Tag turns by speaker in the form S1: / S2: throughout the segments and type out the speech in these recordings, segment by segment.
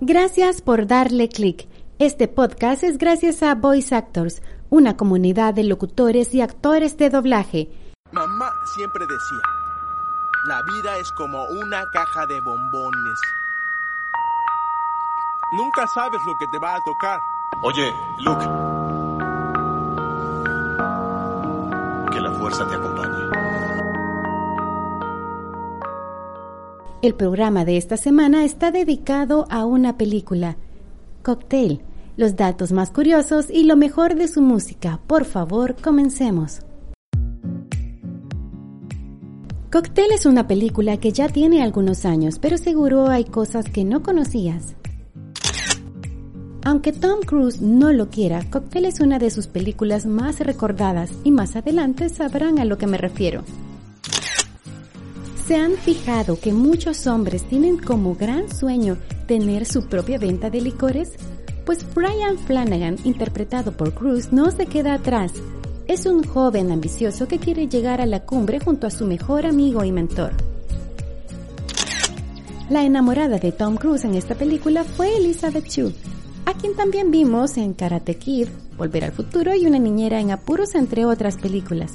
S1: Gracias por darle clic. Este podcast es gracias a Voice Actors, una comunidad de locutores y actores de doblaje.
S2: Mamá siempre decía, la vida es como una caja de bombones. Nunca sabes lo que te va a tocar.
S3: Oye, Luke. Que la fuerza te acompañe.
S1: El programa de esta semana está dedicado a una película, Cocktail, los datos más curiosos y lo mejor de su música. Por favor, comencemos. Cocktail es una película que ya tiene algunos años, pero seguro hay cosas que no conocías. Aunque Tom Cruise no lo quiera, Cocktail es una de sus películas más recordadas y más adelante sabrán a lo que me refiero. ¿Se han fijado que muchos hombres tienen como gran sueño tener su propia venta de licores? Pues Brian Flanagan, interpretado por Cruz, no se queda atrás. Es un joven ambicioso que quiere llegar a la cumbre junto a su mejor amigo y mentor. La enamorada de Tom Cruise en esta película fue Elizabeth Chu, a quien también vimos en Karate Kid, Volver al Futuro y Una Niñera en Apuros, entre otras películas.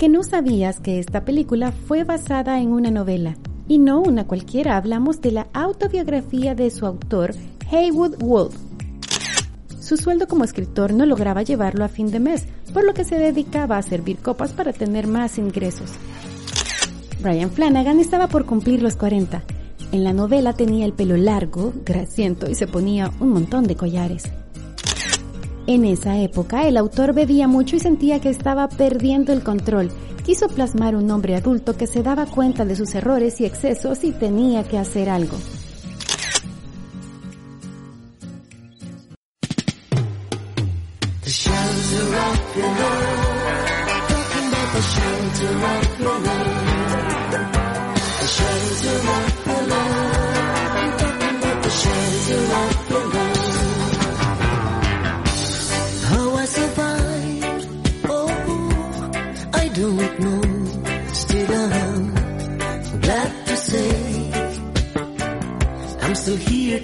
S1: Que no sabías que esta película fue basada en una novela? Y no una cualquiera, hablamos de la autobiografía de su autor, Haywood Wolf. Su sueldo como escritor no lograba llevarlo a fin de mes, por lo que se dedicaba a servir copas para tener más ingresos. Brian Flanagan estaba por cumplir los 40. En la novela tenía el pelo largo, grasiento y se ponía un montón de collares. En esa época, el autor bebía mucho y sentía que estaba perdiendo el control. Quiso plasmar un hombre adulto que se daba cuenta de sus errores y excesos y tenía que hacer algo.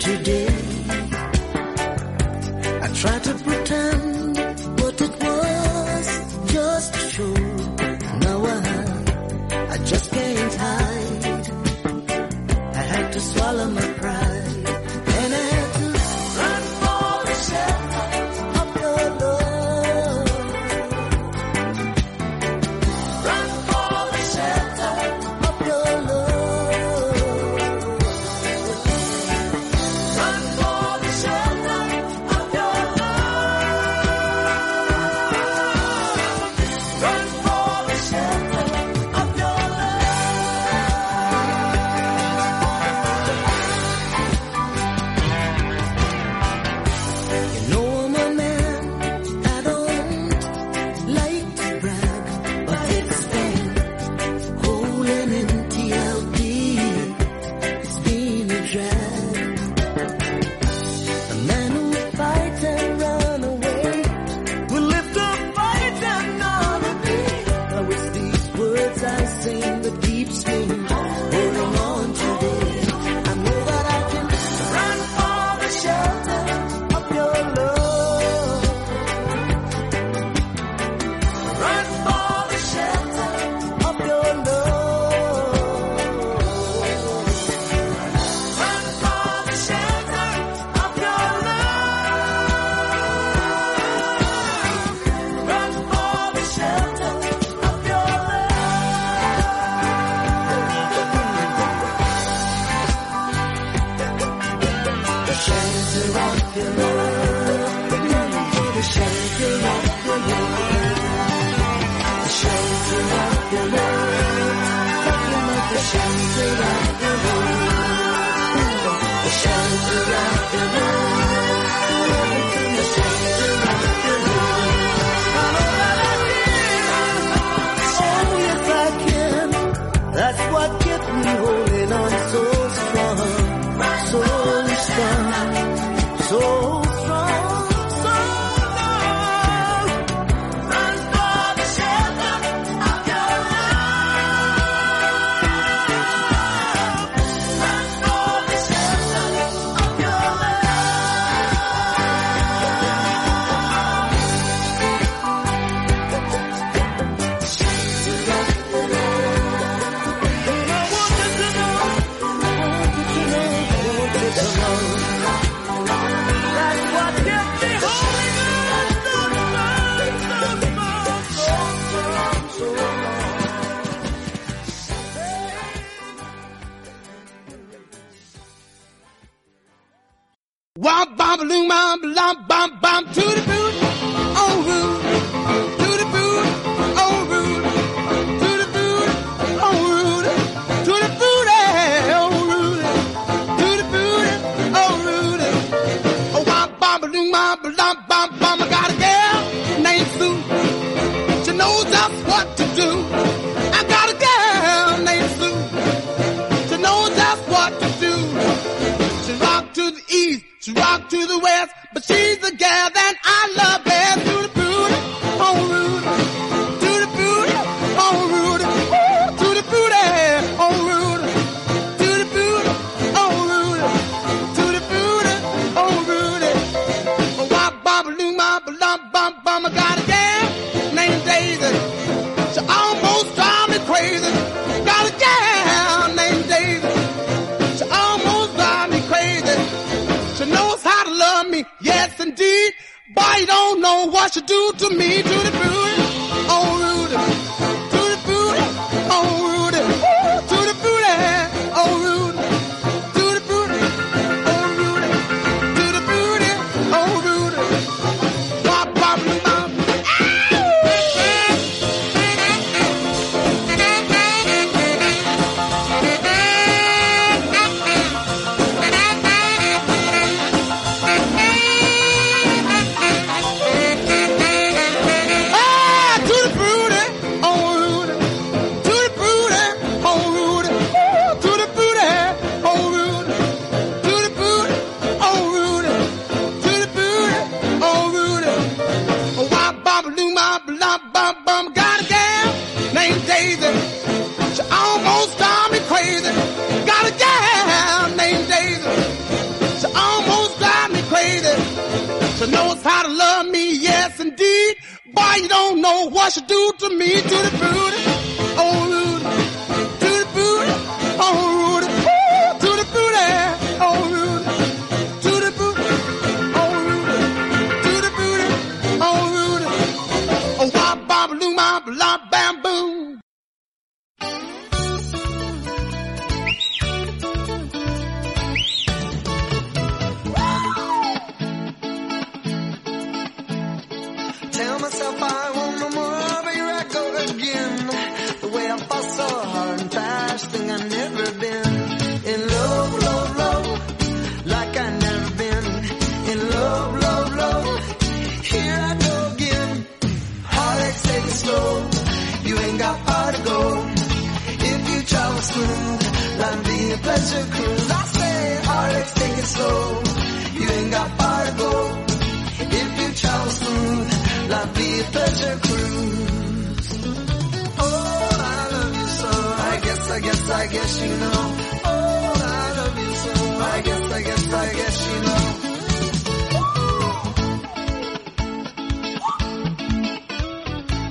S4: you
S5: do? know what you do to me, to the moon. know you do to me,
S4: to the booty. Guess, I guess, you know. Oh, I love you so. I guess, I guess, I guess you know.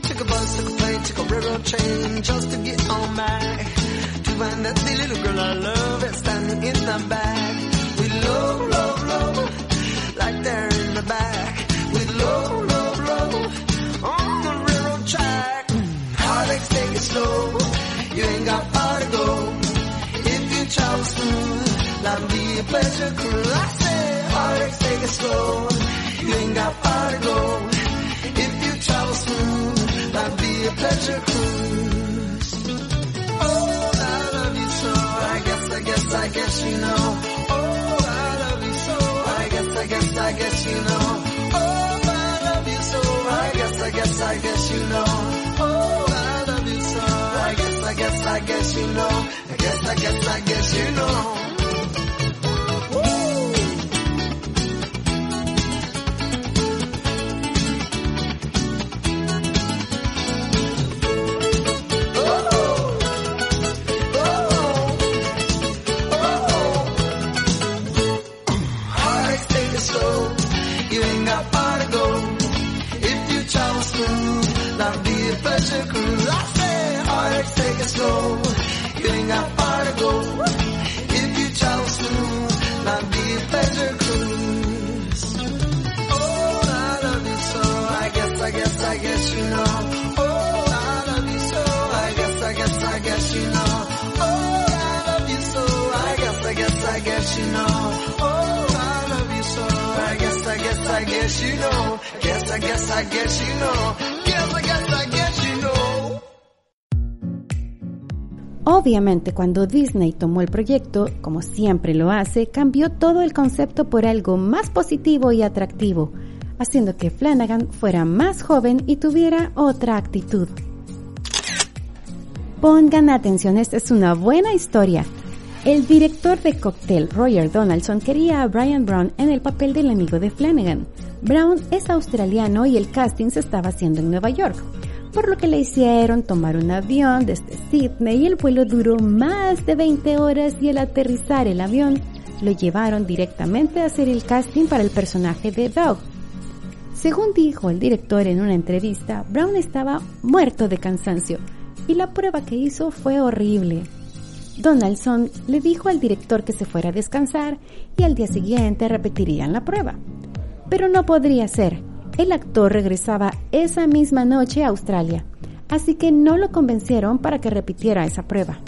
S4: Took a bus, took a plane, took a railroad train just to get on back. To find that the little girl I love is standing in the back. Pleasure cruise. I heartaches take it slow, you ain't got far to go. If you travel smooth, life be a pleasure cruise. Oh, I love you so. I guess, I guess, I guess you know. Oh, I love you so. I guess, I guess, I guess you know. Oh, I love you so. I guess, I guess, I guess you know. Oh, I love you so. I guess, I guess, I guess you know. I guess, I guess, I guess you know.
S1: Obviamente, cuando Disney tomó el proyecto, como siempre lo hace, cambió todo el concepto por algo más positivo y atractivo, haciendo que Flanagan fuera más joven y tuviera otra actitud. Pongan atención, esta es una buena historia. El director de Cocktail, Roger Donaldson, quería a Brian Brown en el papel del amigo de Flanagan. Brown es australiano y el casting se estaba haciendo en Nueva York, por lo que le hicieron tomar un avión desde Sydney y el vuelo duró más de 20 horas y al aterrizar el avión lo llevaron directamente a hacer el casting para el personaje de Doug. Según dijo el director en una entrevista, Brown estaba muerto de cansancio y la prueba que hizo fue horrible. Donaldson le dijo al director que se fuera a descansar y al día siguiente repetirían la prueba. Pero no podría ser. El actor regresaba esa misma noche a Australia, así que no lo convencieron para que repitiera esa prueba.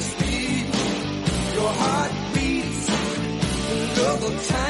S6: speed, your heart beats, double time.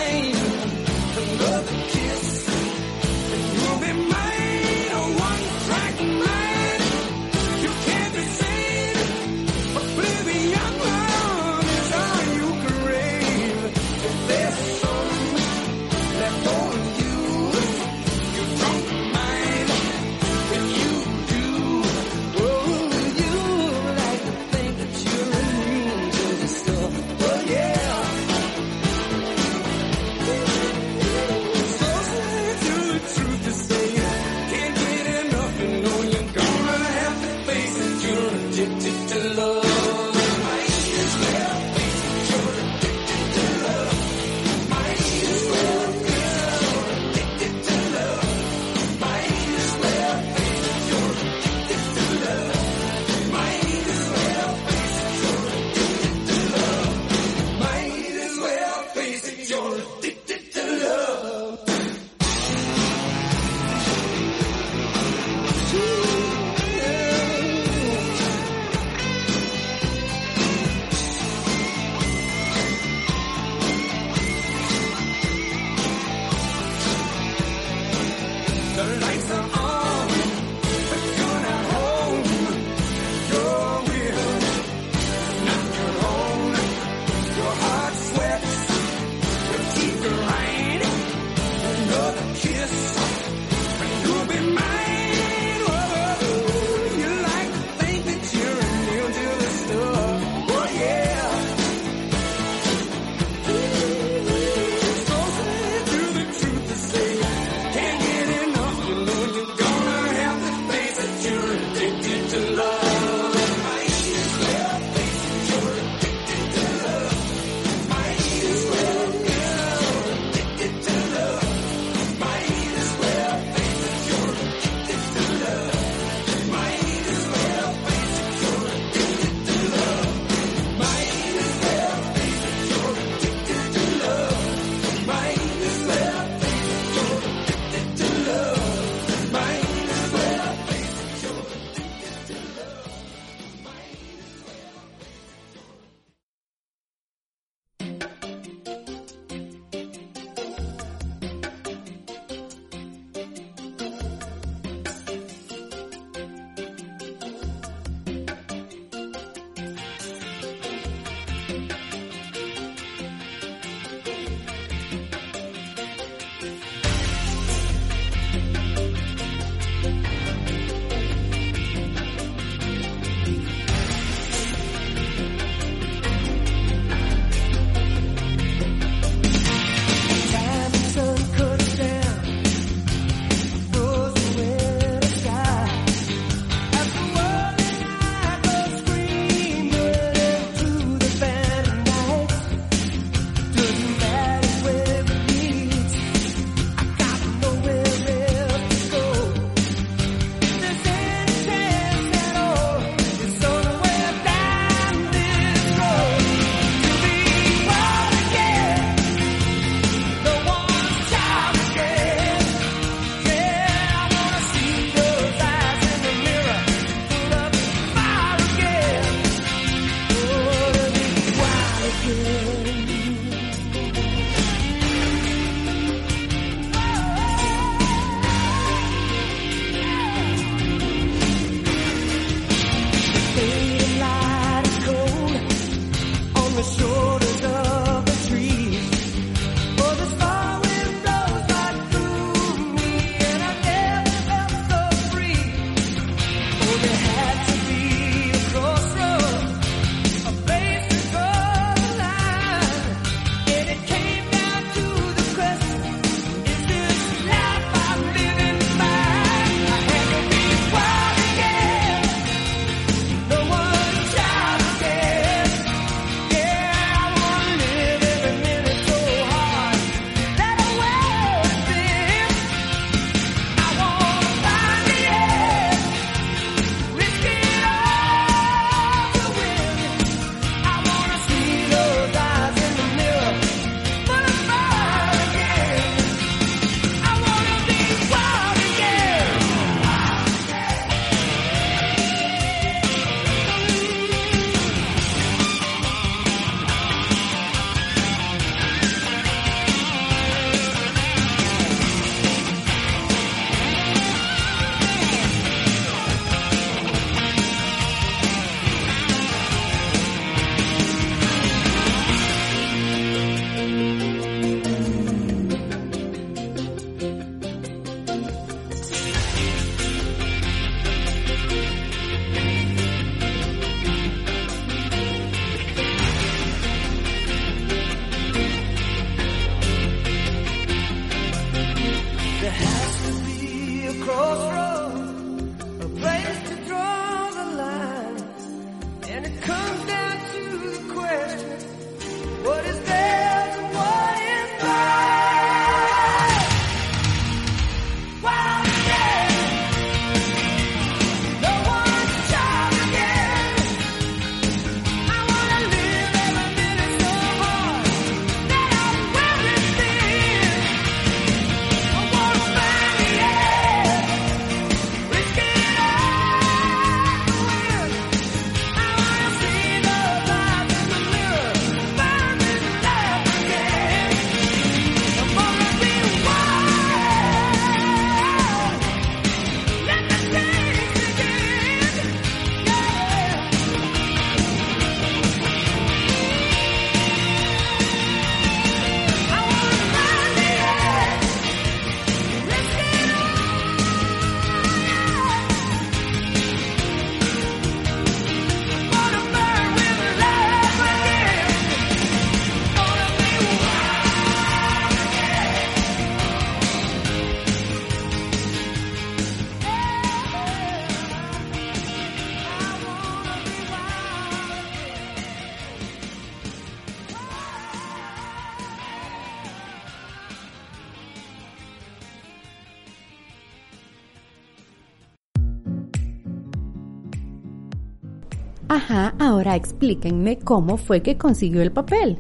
S1: Ajá, ahora explíquenme cómo fue que consiguió el papel.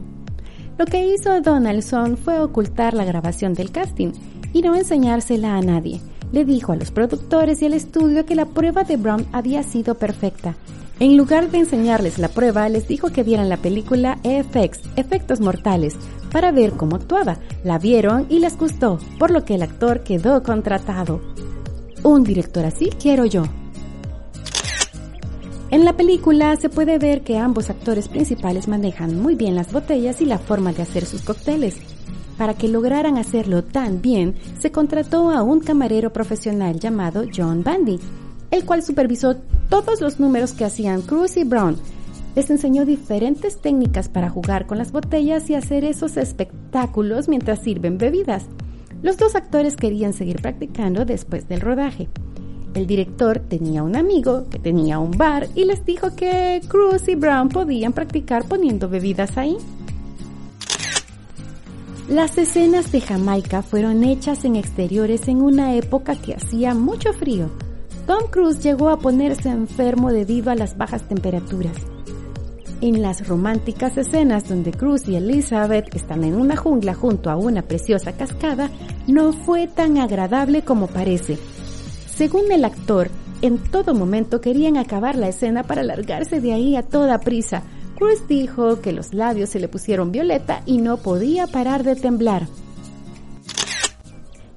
S1: Lo que hizo Donaldson fue ocultar la grabación del casting y no enseñársela a nadie. Le dijo a los productores y al estudio que la prueba de Brown había sido perfecta. En lugar de enseñarles la prueba, les dijo que vieran la película FX, Efectos Mortales, para ver cómo actuaba. La vieron y les gustó, por lo que el actor quedó contratado. Un director así quiero yo. En la película se puede ver que ambos actores principales manejan muy bien las botellas y la forma de hacer sus cócteles. Para que lograran hacerlo tan bien, se contrató a un camarero profesional llamado John Bandy, el cual supervisó todos los números que hacían Cruz y Brown. Les enseñó diferentes técnicas para jugar con las botellas y hacer esos espectáculos mientras sirven bebidas. Los dos actores querían seguir practicando después del rodaje. El director tenía un amigo que tenía un bar y les dijo que Cruz y Brown podían practicar poniendo bebidas ahí. Las escenas de Jamaica fueron hechas en exteriores en una época que hacía mucho frío. Tom Cruise llegó a ponerse enfermo debido a las bajas temperaturas. En las románticas escenas donde Cruz y Elizabeth están en una jungla junto a una preciosa cascada, no fue tan agradable como parece. Según el actor, en todo momento querían acabar la escena para largarse de ahí a toda prisa. Cruz dijo que los labios se le pusieron violeta y no podía parar de temblar.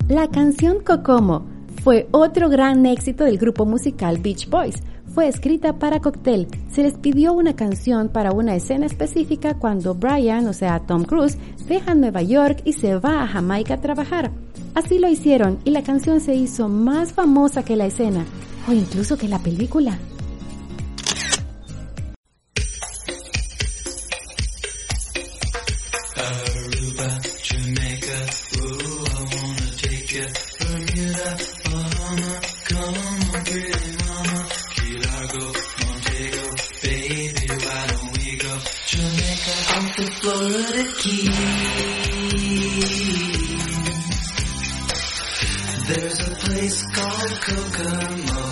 S1: La canción Kokomo fue otro gran éxito del grupo musical Beach Boys. Fue escrita para Cocktail. Se les pidió una canción para una escena específica cuando Brian, o sea Tom Cruise, deja Nueva York y se va a Jamaica a trabajar. Así lo hicieron y la canción se hizo más famosa que la escena, o incluso que la película.
S7: Place called Kokomo.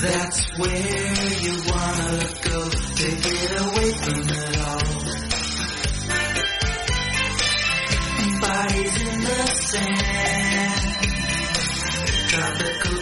S7: That's where you wanna go to get away from it all. bodies in the sand. Tropical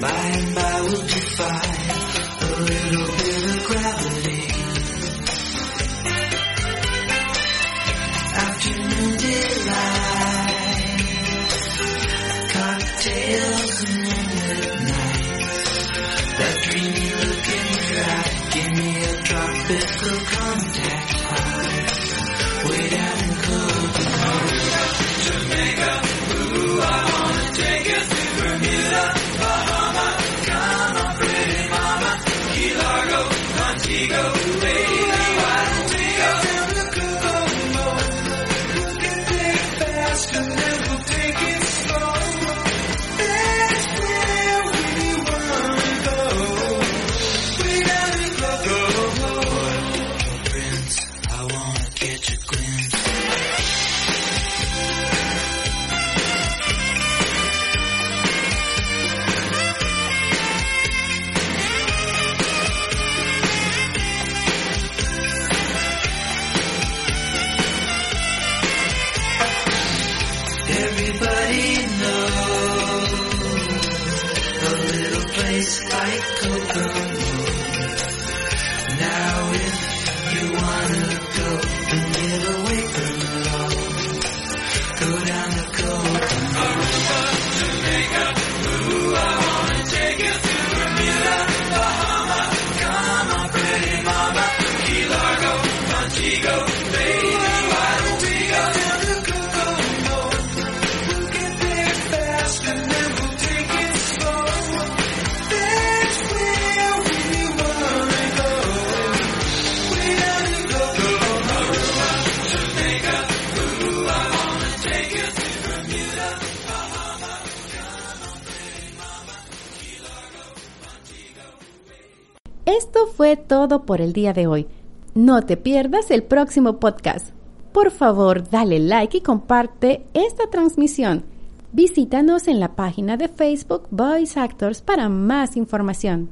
S7: By and by we'll defy a little bit light go girl. Fue todo por el día de hoy. No te pierdas el próximo podcast. Por favor, dale like y comparte esta transmisión. Visítanos en la página de Facebook Voice Actors para más información.